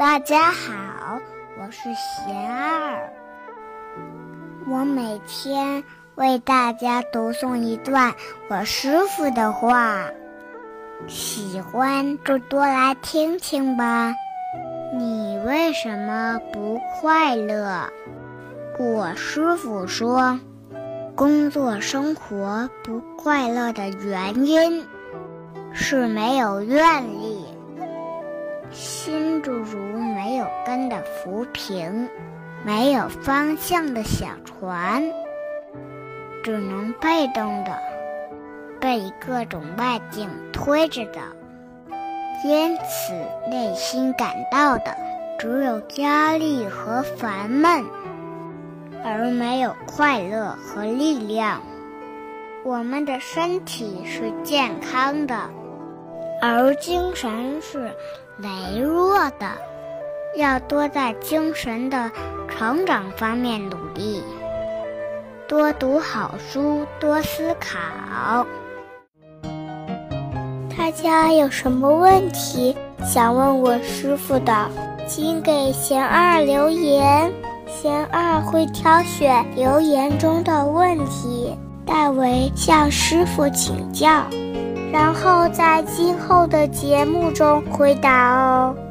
大家好，我是贤儿。我每天为大家读诵一段我师傅的话，喜欢就多来听听吧。你为什么不快乐？我师傅说，工作生活不快乐的原因是没有愿力。心诸如没有根的浮萍，没有方向的小船，只能被动的被各种外境推着走。因此，内心感到的只有压力和烦闷，而没有快乐和力量。我们的身体是健康的，而精神是。羸弱的，要多在精神的成长方面努力，多读好书，多思考。大家有什么问题想问我师傅的，请给贤二留言，贤二会挑选留言中的问题，代为向师傅请教。然后在今后的节目中回答哦。